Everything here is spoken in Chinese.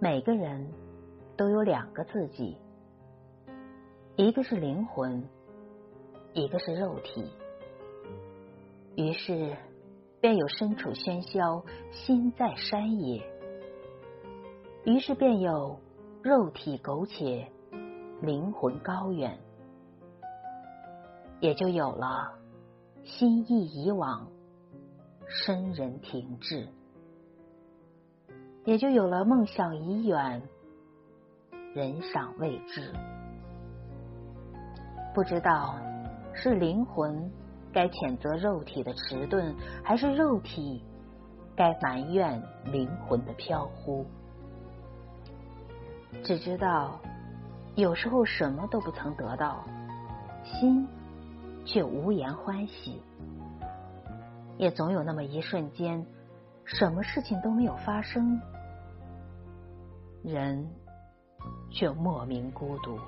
每个人都有两个自己，一个是灵魂，一个是肉体。于是，便有身处喧嚣，心在山野；于是便有肉体苟且，灵魂高远。也就有了心意已往，身人停滞。也就有了梦想已远，人尚未至。不知道是灵魂该谴责肉体的迟钝，还是肉体该埋怨灵魂的飘忽。只知道有时候什么都不曾得到，心却无言欢喜。也总有那么一瞬间，什么事情都没有发生。人却莫名孤独。